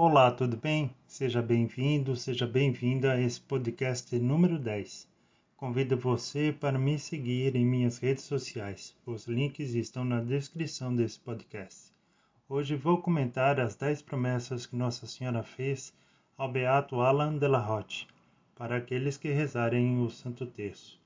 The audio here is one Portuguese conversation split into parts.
Olá, tudo bem? Seja bem-vindo, seja bem-vinda a esse podcast número 10. Convido você para me seguir em minhas redes sociais. Os links estão na descrição desse podcast. Hoje vou comentar as 10 promessas que Nossa Senhora fez ao beato Alan de la Roche para aqueles que rezarem o Santo Terço.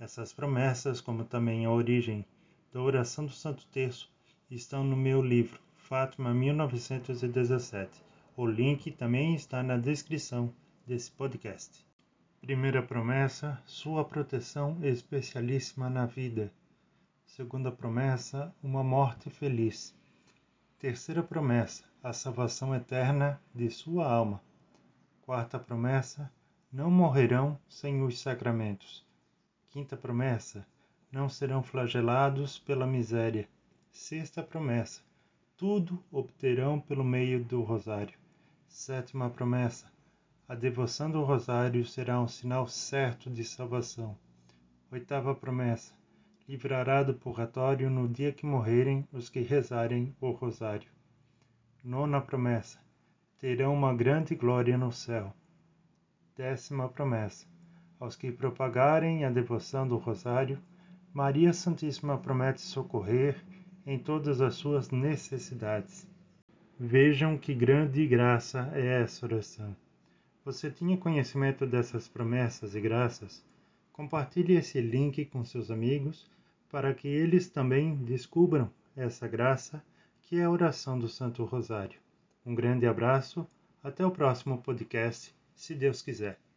Essas promessas, como também a origem da oração do Santo Terço, estão no meu livro Fátima 1917. O link também está na descrição desse podcast. Primeira promessa: sua proteção especialíssima na vida. Segunda promessa: uma morte feliz. Terceira promessa: a salvação eterna de sua alma. Quarta promessa: não morrerão sem os sacramentos. Quinta promessa: não serão flagelados pela miséria. Sexta promessa: tudo obterão pelo meio do rosário. Sétima promessa: a devoção do rosário será um sinal certo de salvação. Oitava promessa: livrará do purgatório no dia que morrerem os que rezarem o rosário. Nona promessa: terão uma grande glória no céu. Décima promessa: aos que propagarem a devoção do rosário, Maria Santíssima promete socorrer em todas as suas necessidades. Vejam que grande graça é essa oração. Você tinha conhecimento dessas promessas e graças? Compartilhe esse link com seus amigos para que eles também descubram essa graça que é a oração do Santo Rosário. Um grande abraço, até o próximo podcast, se Deus quiser.